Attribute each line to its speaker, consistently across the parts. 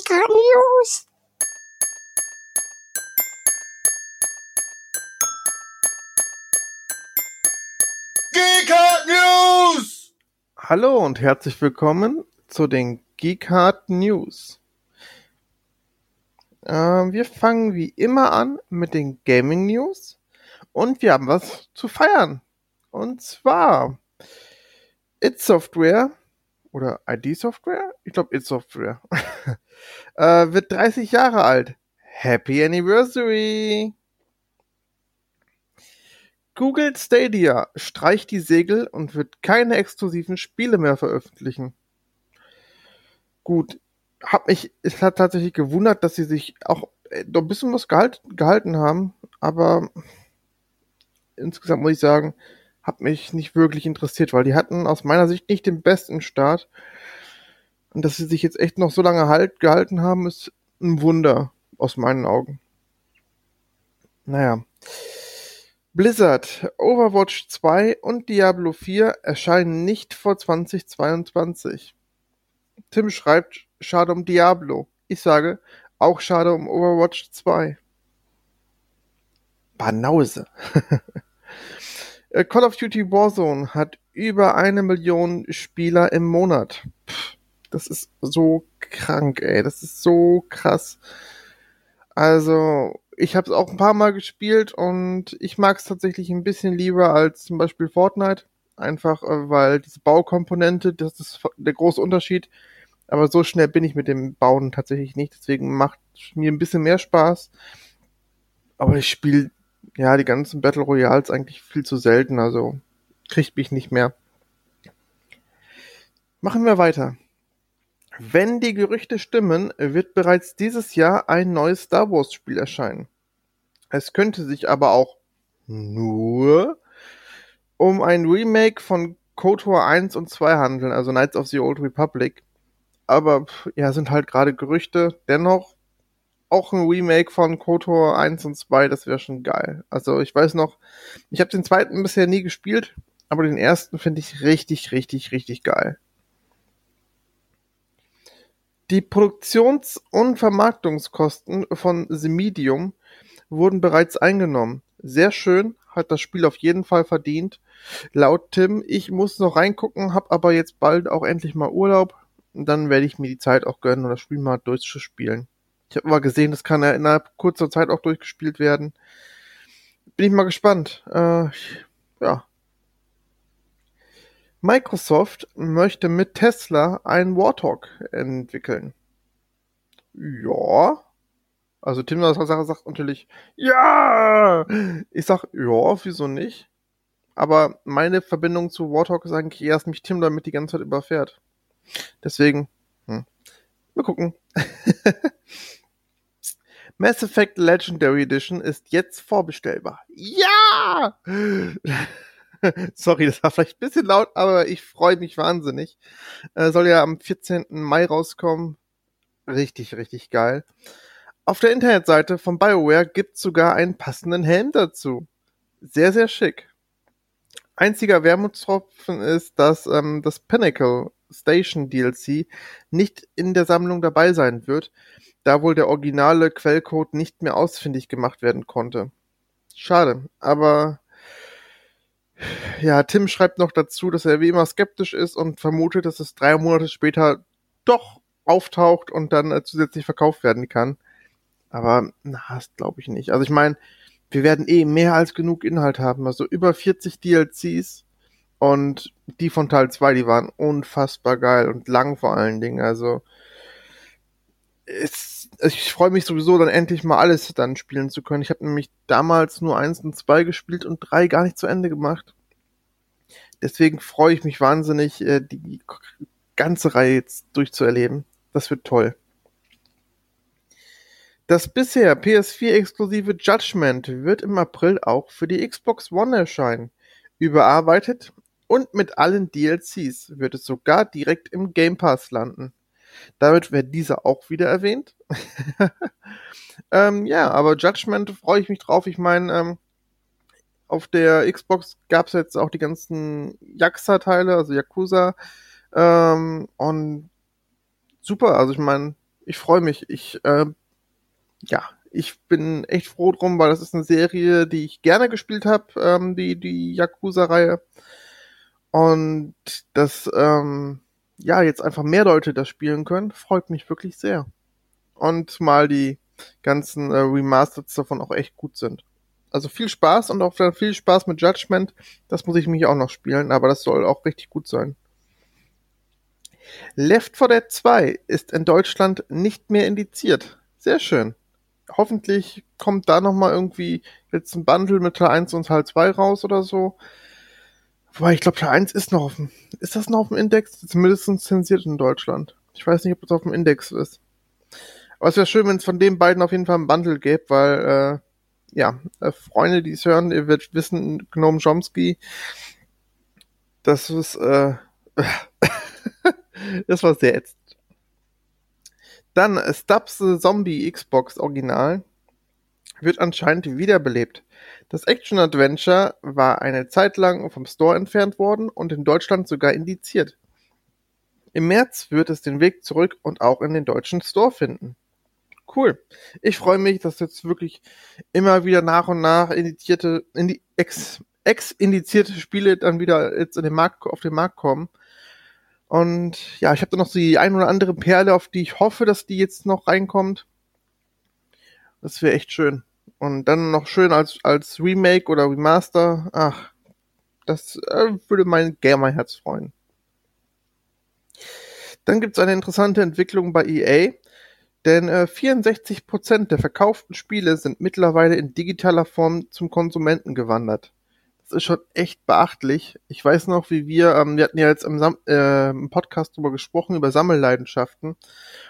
Speaker 1: GK News.
Speaker 2: GK News!
Speaker 3: Hallo und herzlich willkommen zu den Geekhard News. Äh, wir fangen wie immer an mit den Gaming News und wir haben was zu feiern. Und zwar It Software oder ID Software? Ich glaube It Software. äh, wird 30 Jahre alt. Happy Anniversary! Google Stadia streicht die Segel und wird keine exklusiven Spiele mehr veröffentlichen. Gut, hab mich, es hat tatsächlich gewundert, dass sie sich auch äh, noch ein bisschen was gehalt, gehalten haben, aber insgesamt muss ich sagen, hat mich nicht wirklich interessiert, weil die hatten aus meiner Sicht nicht den besten Start. Und dass sie sich jetzt echt noch so lange halt gehalten haben, ist ein Wunder aus meinen Augen. Naja. Blizzard, Overwatch 2 und Diablo 4 erscheinen nicht vor 2022. Tim schreibt, schade um Diablo. Ich sage, auch schade um Overwatch 2. Banause. Äh, Call of Duty Warzone hat über eine Million Spieler im Monat. Pff, das ist so krank, ey. Das ist so krass. Also, ich habe es auch ein paar Mal gespielt und ich mag es tatsächlich ein bisschen lieber als zum Beispiel Fortnite. Einfach, äh, weil diese Baukomponente, das ist der große Unterschied. Aber so schnell bin ich mit dem Bauen tatsächlich nicht. Deswegen macht mir ein bisschen mehr Spaß. Aber ich spiele ja die ganzen Battle Royals eigentlich viel zu selten. Also kriegt mich nicht mehr. Machen wir weiter. Wenn die Gerüchte stimmen, wird bereits dieses Jahr ein neues Star Wars Spiel erscheinen. Es könnte sich aber auch nur um ein Remake von KOTOR 1 und 2 handeln, also Knights of the Old Republic. Aber ja, sind halt gerade Gerüchte. Dennoch auch ein Remake von KOTOR 1 und 2, das wäre schon geil. Also ich weiß noch, ich habe den zweiten bisher nie gespielt, aber den ersten finde ich richtig, richtig, richtig geil. Die Produktions- und Vermarktungskosten von The Medium wurden bereits eingenommen. Sehr schön, hat das Spiel auf jeden Fall verdient. Laut Tim, ich muss noch reingucken, hab aber jetzt bald auch endlich mal Urlaub. Und dann werde ich mir die Zeit auch gönnen, um das Spiel mal durchzuspielen. Ich habe mal gesehen, das kann ja innerhalb kurzer Zeit auch durchgespielt werden. Bin ich mal gespannt. Äh, ja, Microsoft möchte mit Tesla einen Warthog entwickeln. Ja. Also Tim Sache sagt natürlich, ja. Ich sag, ja, wieso nicht? Aber meine Verbindung zu Warthog ist eigentlich erst mich Tim damit die ganze Zeit überfährt. Deswegen, hm. mal gucken. Mass Effect Legendary Edition ist jetzt vorbestellbar. Ja! Sorry, das war vielleicht ein bisschen laut, aber ich freue mich wahnsinnig. Äh, soll ja am 14. Mai rauskommen. Richtig, richtig geil. Auf der Internetseite von BioWare gibt's sogar einen passenden Helm dazu. Sehr, sehr schick. Einziger Wermutstropfen ist, dass ähm, das Pinnacle Station DLC nicht in der Sammlung dabei sein wird, da wohl der originale Quellcode nicht mehr ausfindig gemacht werden konnte. Schade, aber ja, Tim schreibt noch dazu, dass er wie immer skeptisch ist und vermutet, dass es drei Monate später doch auftaucht und dann äh, zusätzlich verkauft werden kann. Aber na, das glaube ich nicht. Also ich meine, wir werden eh mehr als genug Inhalt haben. Also über 40 DLCs und die von Teil 2, die waren unfassbar geil und lang vor allen Dingen. Also es, ich freue mich sowieso dann endlich mal alles dann spielen zu können. Ich habe nämlich damals nur eins und zwei gespielt und drei gar nicht zu Ende gemacht. Deswegen freue ich mich wahnsinnig, äh, die ganze Reihe jetzt durchzuerleben. Das wird toll. Das bisher PS4-exklusive Judgment wird im April auch für die Xbox One erscheinen. Überarbeitet und mit allen DLCs wird es sogar direkt im Game Pass landen. Damit wird dieser auch wieder erwähnt. ähm, ja, aber Judgment freue ich mich drauf. Ich meine, ähm, auf der Xbox gab es jetzt auch die ganzen Yakuza-Teile, also Yakuza. Ähm, und super, also ich meine, ich freue mich. Ich, äh, ja, ich bin echt froh drum, weil das ist eine Serie, die ich gerne gespielt habe, ähm, die, die Yakuza-Reihe. Und dass, ähm, ja, jetzt einfach mehr Leute das spielen können, freut mich wirklich sehr. Und mal die ganzen äh, Remasters davon auch echt gut sind. Also viel Spaß und auch viel Spaß mit Judgment. Das muss ich mich auch noch spielen, aber das soll auch richtig gut sein. Left 4 Dead 2 ist in Deutschland nicht mehr indiziert. Sehr schön. Hoffentlich kommt da nochmal irgendwie jetzt ein Bundle mit Teil 1 und Teil 2 raus oder so. Wobei, ich glaube, Teil 1 ist noch auf dem, ist das noch auf dem Index? Zumindest zensiert in Deutschland. Ich weiß nicht, ob das auf dem Index ist. Aber es wäre schön, wenn es von den beiden auf jeden Fall ein Bundle gäbe, weil, äh, ja, äh, Freunde, die es hören, ihr werdet wissen, Gnome Chomsky, das ist, äh, das war sehr ätzend. Dann Stubbs Zombie Xbox Original wird anscheinend wiederbelebt. Das Action-Adventure war eine Zeit lang vom Store entfernt worden und in Deutschland sogar indiziert. Im März wird es den Weg zurück und auch in den deutschen Store finden. Cool. Ich freue mich, dass jetzt wirklich immer wieder nach und nach indizierte, indi, ex, ex-indizierte Spiele dann wieder jetzt in den Markt, auf den Markt kommen. Und ja, ich habe da noch die ein oder andere Perle, auf die ich hoffe, dass die jetzt noch reinkommt. Das wäre echt schön. Und dann noch schön als, als Remake oder Remaster. Ach, das äh, würde mein Gamer-Herz freuen. Dann gibt's eine interessante Entwicklung bei EA, denn äh, 64% der verkauften Spiele sind mittlerweile in digitaler Form zum Konsumenten gewandert. Das ist schon echt beachtlich. Ich weiß noch, wie wir, ähm, wir hatten ja jetzt im, Sam äh, im Podcast drüber gesprochen, über Sammelleidenschaften.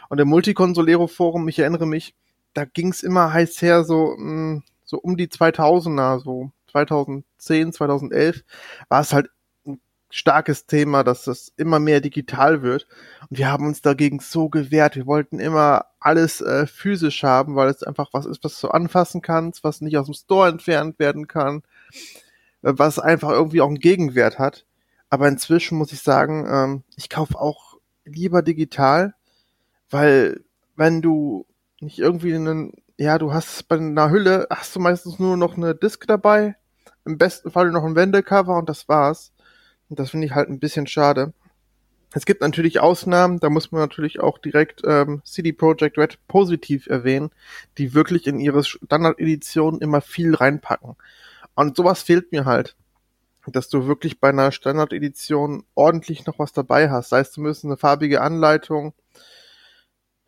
Speaker 3: Und im Multiconsolero-Forum, ich erinnere mich, da ging's immer heiß her, so, mh, mm, so um die 2000er, so 2010, 2011, war es halt ein starkes Thema, dass das immer mehr digital wird. Und wir haben uns dagegen so gewehrt. Wir wollten immer alles äh, physisch haben, weil es einfach was ist, was du anfassen kannst, was nicht aus dem Store entfernt werden kann, äh, was einfach irgendwie auch einen Gegenwert hat. Aber inzwischen muss ich sagen, ähm, ich kaufe auch lieber digital, weil wenn du nicht irgendwie einen, ja, du hast bei einer Hülle, hast du meistens nur noch eine Disk dabei, im besten Fall noch ein Wendecover und das war's. Und das finde ich halt ein bisschen schade. Es gibt natürlich Ausnahmen, da muss man natürlich auch direkt ähm, CD Projekt Red positiv erwähnen, die wirklich in ihre Standard-Edition immer viel reinpacken. Und sowas fehlt mir halt, dass du wirklich bei einer Standard-Edition ordentlich noch was dabei hast. Sei es zumindest eine farbige Anleitung,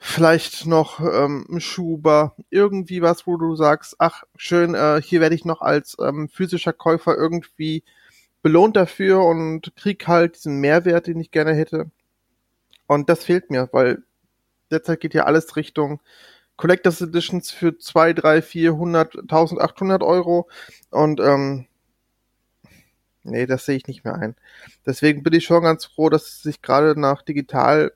Speaker 3: vielleicht noch ähm, Schuber, irgendwie was, wo du sagst, ach schön, äh, hier werde ich noch als ähm, physischer Käufer irgendwie belohnt dafür und krieg halt diesen Mehrwert, den ich gerne hätte. Und das fehlt mir, weil derzeit geht ja alles Richtung Collectors Editions für 2, 3, 400, 1800 Euro und ähm, nee, das sehe ich nicht mehr ein. Deswegen bin ich schon ganz froh, dass es sich gerade nach digital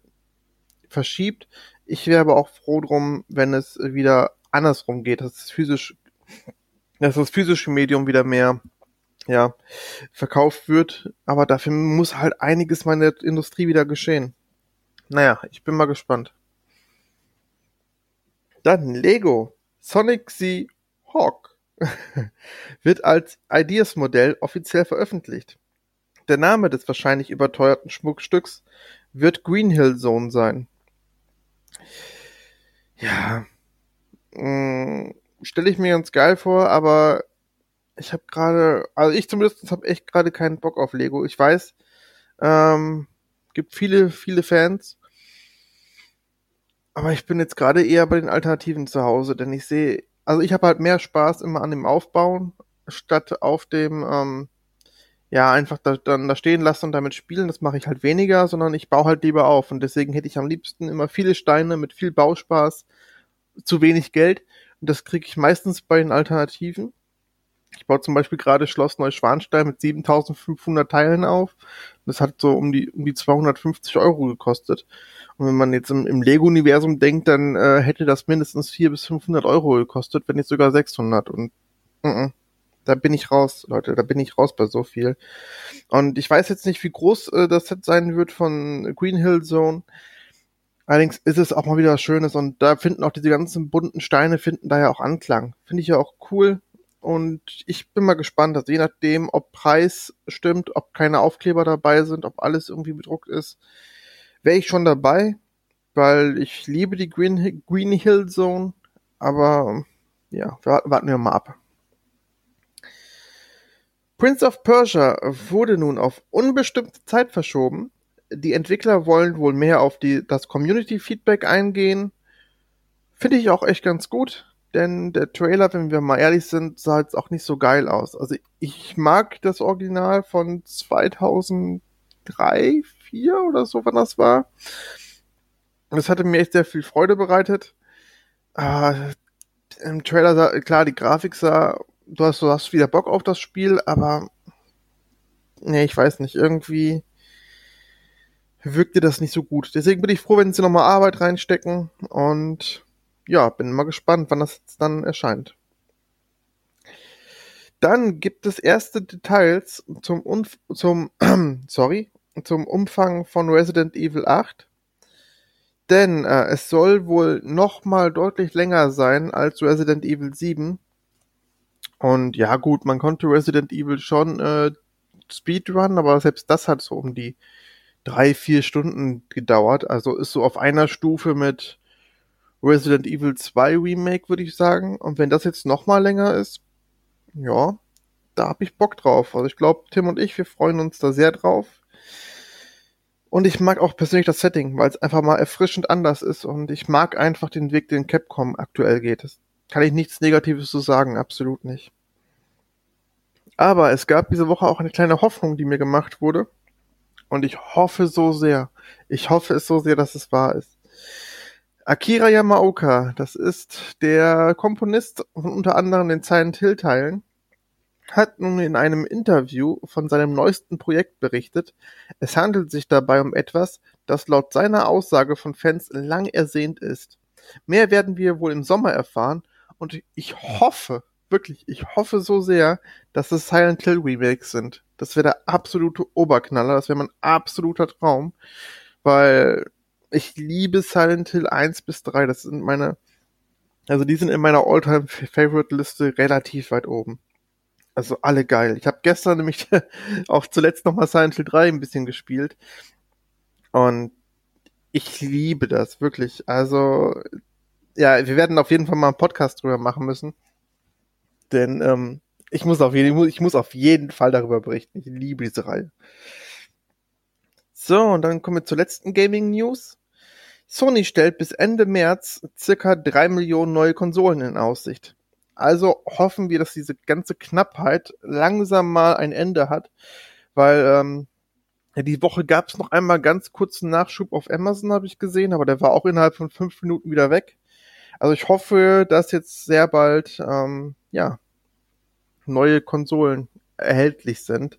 Speaker 3: verschiebt. Ich wäre aber auch froh drum, wenn es wieder andersrum geht, dass es physisch, dass das physische Medium wieder mehr, ja, verkauft wird. Aber dafür muss halt einiges meiner Industrie wieder geschehen. Naja, ich bin mal gespannt. Dann Lego. Sonic the Hawk wird als Ideas-Modell offiziell veröffentlicht. Der Name des wahrscheinlich überteuerten Schmuckstücks wird Greenhill Zone sein. Ja, mm, stelle ich mir ganz geil vor, aber ich habe gerade, also ich zumindest habe echt gerade keinen Bock auf Lego. Ich weiß, ähm, gibt viele, viele Fans, aber ich bin jetzt gerade eher bei den Alternativen zu Hause, denn ich sehe, also ich habe halt mehr Spaß immer an dem Aufbauen statt auf dem ähm, ja, einfach da, dann da stehen lassen und damit spielen, das mache ich halt weniger, sondern ich baue halt lieber auf. Und deswegen hätte ich am liebsten immer viele Steine mit viel Bauspaß, zu wenig Geld. Und das kriege ich meistens bei den Alternativen. Ich baue zum Beispiel gerade Schloss Neuschwanstein mit 7500 Teilen auf. Das hat so um die, um die 250 Euro gekostet. Und wenn man jetzt im, im Lego-Universum denkt, dann äh, hätte das mindestens 400 bis 500 Euro gekostet, wenn nicht sogar 600. Und uh -uh da bin ich raus, Leute, da bin ich raus bei so viel. Und ich weiß jetzt nicht, wie groß äh, das Set sein wird von Green Hill Zone, Allerdings ist es auch mal wieder was Schönes und da finden auch diese ganzen bunten Steine finden da ja auch Anklang. Finde ich ja auch cool. Und ich bin mal gespannt, also je nachdem, ob Preis stimmt, ob keine Aufkleber dabei sind, ob alles irgendwie bedruckt ist, wäre ich schon dabei, weil ich liebe die Green, Green Hill Zone. Aber ja, warten wir mal ab. Prince of Persia wurde nun auf unbestimmte Zeit verschoben. Die Entwickler wollen wohl mehr auf die, das Community-Feedback eingehen. Finde ich auch echt ganz gut, denn der Trailer, wenn wir mal ehrlich sind, sah jetzt auch nicht so geil aus. Also ich mag das Original von 2003, 2004 oder so, wann das war. Das hatte mir echt sehr viel Freude bereitet. Äh, Im Trailer sah, klar, die Grafik sah, du hast, du hast wieder Bock auf das Spiel, aber nee, ich weiß nicht, irgendwie wirkte das nicht so gut. Deswegen bin ich froh, wenn sie nochmal Arbeit reinstecken und ja, bin mal gespannt, wann das jetzt dann erscheint. Dann gibt es erste Details zum, Unf zum, sorry, zum Umfang von Resident Evil 8. Denn äh, es soll wohl nochmal deutlich länger sein als Resident Evil 7. Und ja gut, man konnte Resident Evil schon äh, Speedrun, aber selbst das hat so um die drei, vier Stunden gedauert. Also ist so auf einer Stufe mit Resident Evil 2 Remake, würde ich sagen. Und wenn das jetzt nochmal länger ist, ja, da hab ich Bock drauf. Also ich glaube, Tim und ich, wir freuen uns da sehr drauf. Und ich mag auch persönlich das Setting, weil es einfach mal erfrischend anders ist und ich mag einfach den Weg, den Capcom aktuell geht. Das kann ich nichts Negatives zu sagen, absolut nicht. Aber es gab diese Woche auch eine kleine Hoffnung, die mir gemacht wurde. Und ich hoffe so sehr, ich hoffe es so sehr, dass es wahr ist. Akira Yamaoka, das ist der Komponist von unter anderem den Silent Hill Teilen, hat nun in einem Interview von seinem neuesten Projekt berichtet. Es handelt sich dabei um etwas, das laut seiner Aussage von Fans lang ersehnt ist. Mehr werden wir wohl im Sommer erfahren und ich hoffe, wirklich, ich hoffe so sehr, dass es Silent Hill Remakes sind. Das wäre der absolute Oberknaller, das wäre mein absoluter Traum, weil ich liebe Silent Hill 1 bis 3, das sind meine, also die sind in meiner Alltime Favorite Liste relativ weit oben. Also alle geil. Ich habe gestern nämlich auch zuletzt nochmal Silent Hill 3 ein bisschen gespielt. Und ich liebe das, wirklich. Also, ja, wir werden auf jeden Fall mal einen Podcast drüber machen müssen. Denn ähm, ich, muss auf jeden, ich muss auf jeden Fall darüber berichten. Ich liebe diese Reihe. So, und dann kommen wir zur letzten Gaming News. Sony stellt bis Ende März circa drei Millionen neue Konsolen in Aussicht. Also hoffen wir, dass diese ganze Knappheit langsam mal ein Ende hat, weil ähm, die Woche gab es noch einmal ganz kurzen Nachschub auf Amazon, habe ich gesehen, aber der war auch innerhalb von fünf Minuten wieder weg. Also ich hoffe, dass jetzt sehr bald ähm, ja neue Konsolen erhältlich sind.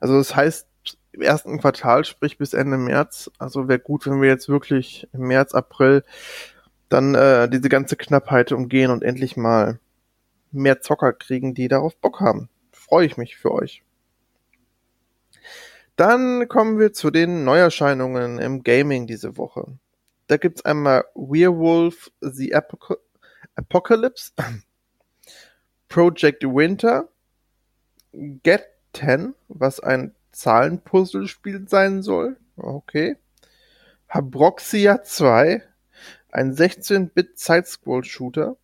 Speaker 3: Also das heißt im ersten Quartal, sprich bis Ende März. Also wäre gut, wenn wir jetzt wirklich im März, April dann äh, diese ganze Knappheit umgehen und endlich mal mehr Zocker kriegen, die darauf Bock haben. Freue ich mich für euch. Dann kommen wir zu den Neuerscheinungen im Gaming diese Woche. Da gibt's einmal Werewolf The Apoc Apocalypse, Project Winter, Get 10, was ein Zahlenpuzzlespiel sein soll. Okay. Habroxia 2, ein 16-Bit Sidescroll-Shooter.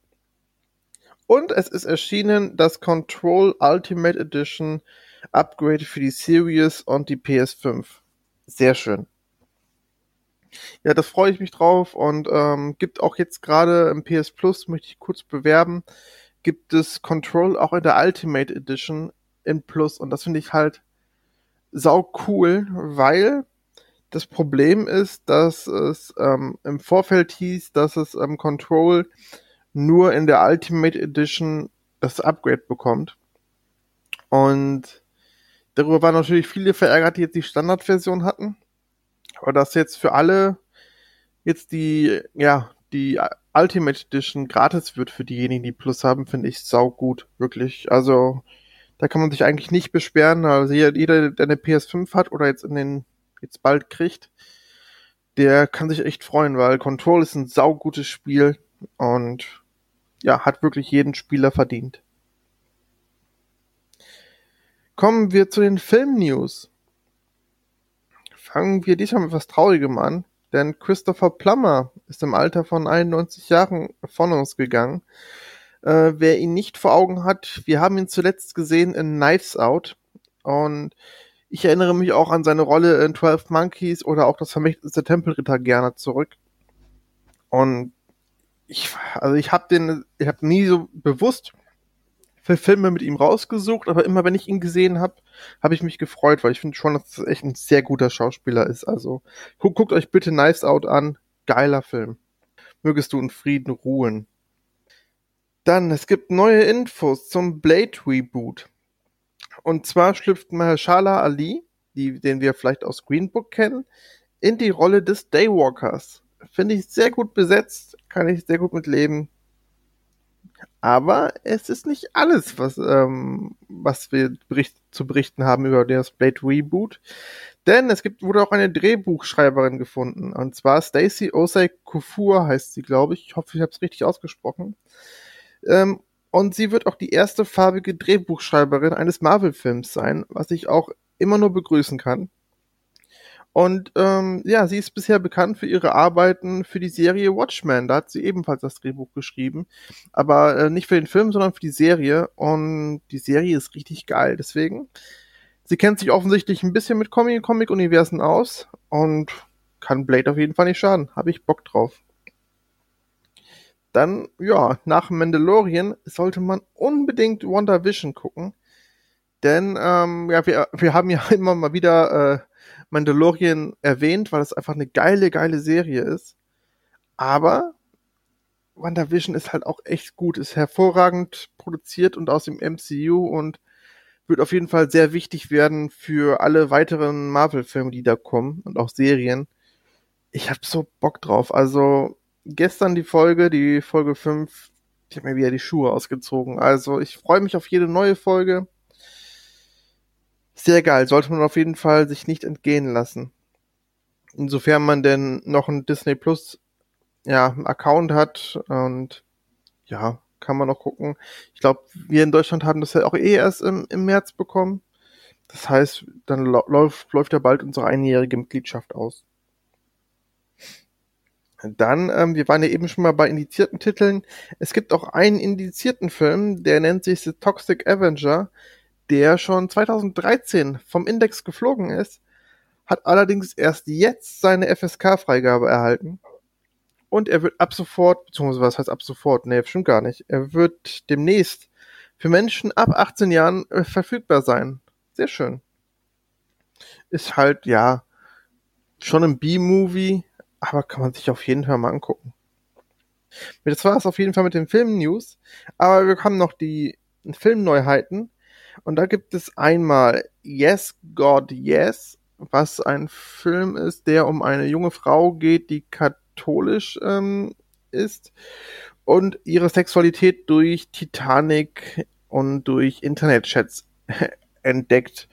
Speaker 3: Und es ist erschienen das Control Ultimate Edition Upgrade für die Series und die PS5. Sehr schön. Ja, das freue ich mich drauf und ähm, gibt auch jetzt gerade im PS Plus, möchte ich kurz bewerben, gibt es Control auch in der Ultimate Edition in Plus und das finde ich halt sau cool, weil das Problem ist, dass es ähm, im Vorfeld hieß, dass es ähm, Control nur in der Ultimate Edition das Upgrade bekommt. Und darüber waren natürlich viele verärgert, die jetzt die Standardversion hatten. Dass jetzt für alle jetzt die, ja, die Ultimate Edition gratis wird für diejenigen, die Plus haben, finde ich sau gut, wirklich. Also, da kann man sich eigentlich nicht beschweren. Also jeder, der eine PS5 hat oder jetzt in den, jetzt bald kriegt, der kann sich echt freuen, weil Control ist ein saugutes Spiel und ja, hat wirklich jeden Spieler verdient. Kommen wir zu den Film-News. Fangen wir diesmal mit etwas Traurigem an, denn Christopher Plummer ist im Alter von 91 Jahren von uns gegangen. Äh, wer ihn nicht vor Augen hat, wir haben ihn zuletzt gesehen in Knives Out und ich erinnere mich auch an seine Rolle in 12 Monkeys oder auch das vermächtnis Tempelritter gerne zurück. Und ich, also ich habe den, ich habe nie so bewusst für Filme mit ihm rausgesucht, aber immer wenn ich ihn gesehen habe, habe ich mich gefreut, weil ich finde schon, dass das echt ein sehr guter Schauspieler ist. Also guckt, guckt euch bitte Knives Out an, geiler Film. Mögest du in Frieden ruhen. Dann, es gibt neue Infos zum Blade Reboot. Und zwar schlüpft Mahershala Ali, die, den wir vielleicht aus Green Book kennen, in die Rolle des Daywalkers. Finde ich sehr gut besetzt, kann ich sehr gut mitleben. Aber es ist nicht alles, was, ähm, was wir bericht zu berichten haben über das Blade Reboot. Denn es gibt, wurde auch eine Drehbuchschreiberin gefunden. Und zwar Stacey Osei Kufur heißt sie, glaube ich. Ich hoffe, ich habe es richtig ausgesprochen. Ähm, und sie wird auch die erste farbige Drehbuchschreiberin eines Marvel-Films sein, was ich auch immer nur begrüßen kann. Und ähm, ja, sie ist bisher bekannt für ihre Arbeiten für die Serie Watchmen. Da hat sie ebenfalls das Drehbuch geschrieben. Aber äh, nicht für den Film, sondern für die Serie. Und die Serie ist richtig geil. Deswegen, sie kennt sich offensichtlich ein bisschen mit Comic-Universen aus und kann Blade auf jeden Fall nicht schaden. Habe ich Bock drauf. Dann, ja, nach Mandalorian sollte man unbedingt WandaVision gucken. Denn, ähm, ja, wir, wir haben ja immer mal wieder äh, Mandalorian erwähnt, weil es einfach eine geile, geile Serie ist. Aber WandaVision ist halt auch echt gut, ist hervorragend produziert und aus dem MCU und wird auf jeden Fall sehr wichtig werden für alle weiteren Marvel-Filme, die da kommen und auch Serien. Ich hab so Bock drauf. Also, gestern die Folge, die Folge 5, ich habe mir wieder die Schuhe ausgezogen. Also ich freue mich auf jede neue Folge. Sehr geil, sollte man auf jeden Fall sich nicht entgehen lassen. Insofern man denn noch einen Disney Plus ja, Account hat und ja, kann man noch gucken. Ich glaube, wir in Deutschland haben das ja auch eh erst im, im März bekommen. Das heißt, dann läuft, läuft ja bald unsere einjährige Mitgliedschaft aus. Dann, ähm, wir waren ja eben schon mal bei indizierten Titeln. Es gibt auch einen indizierten Film, der nennt sich The Toxic Avenger, der schon 2013 vom Index geflogen ist, hat allerdings erst jetzt seine FSK-Freigabe erhalten. Und er wird ab sofort, beziehungsweise was heißt ab sofort? Nee, stimmt gar nicht. Er wird demnächst für Menschen ab 18 Jahren äh, verfügbar sein. Sehr schön. Ist halt, ja, schon ein B-Movie, aber kann man sich auf jeden Fall mal angucken. Das war es auf jeden Fall mit den Film-News. Aber wir haben noch die Filmneuheiten. Und da gibt es einmal Yes, God, Yes, was ein Film ist, der um eine junge Frau geht, die katholisch ähm, ist und ihre Sexualität durch Titanic und durch Internetchats entdeckt.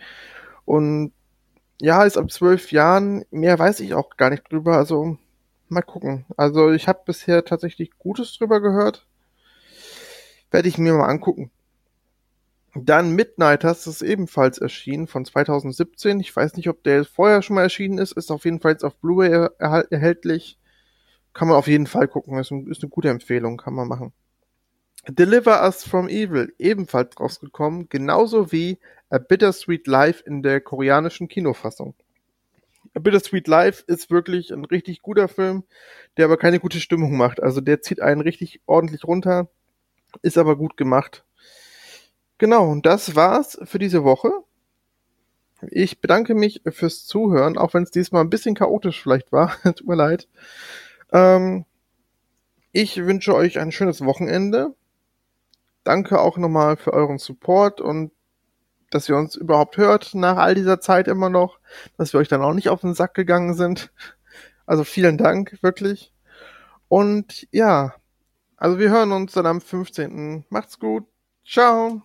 Speaker 3: Und ja, ist ab zwölf Jahren. Mehr weiß ich auch gar nicht drüber. Also mal gucken. Also ich habe bisher tatsächlich Gutes drüber gehört. Werde ich mir mal angucken. Dann Midnighters ist ebenfalls erschienen von 2017. Ich weiß nicht, ob der vorher schon mal erschienen ist. Ist auf jeden Fall jetzt auf Blu-ray erhältlich. Kann man auf jeden Fall gucken. Ist, ein, ist eine gute Empfehlung. Kann man machen. Deliver Us from Evil ebenfalls rausgekommen, genauso wie A Bittersweet Life in der koreanischen Kinofassung. A Bittersweet Life ist wirklich ein richtig guter Film, der aber keine gute Stimmung macht. Also der zieht einen richtig ordentlich runter, ist aber gut gemacht. Genau, und das war's für diese Woche. Ich bedanke mich fürs Zuhören, auch wenn es diesmal ein bisschen chaotisch vielleicht war. Tut mir leid. Ähm, ich wünsche euch ein schönes Wochenende danke auch nochmal für euren Support und dass ihr uns überhaupt hört nach all dieser Zeit immer noch, dass wir euch dann auch nicht auf den Sack gegangen sind. Also vielen Dank, wirklich. Und ja, also wir hören uns dann am 15. Macht's gut. Ciao.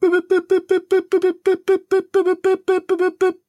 Speaker 3: ブブブブブブブブブブブブブブ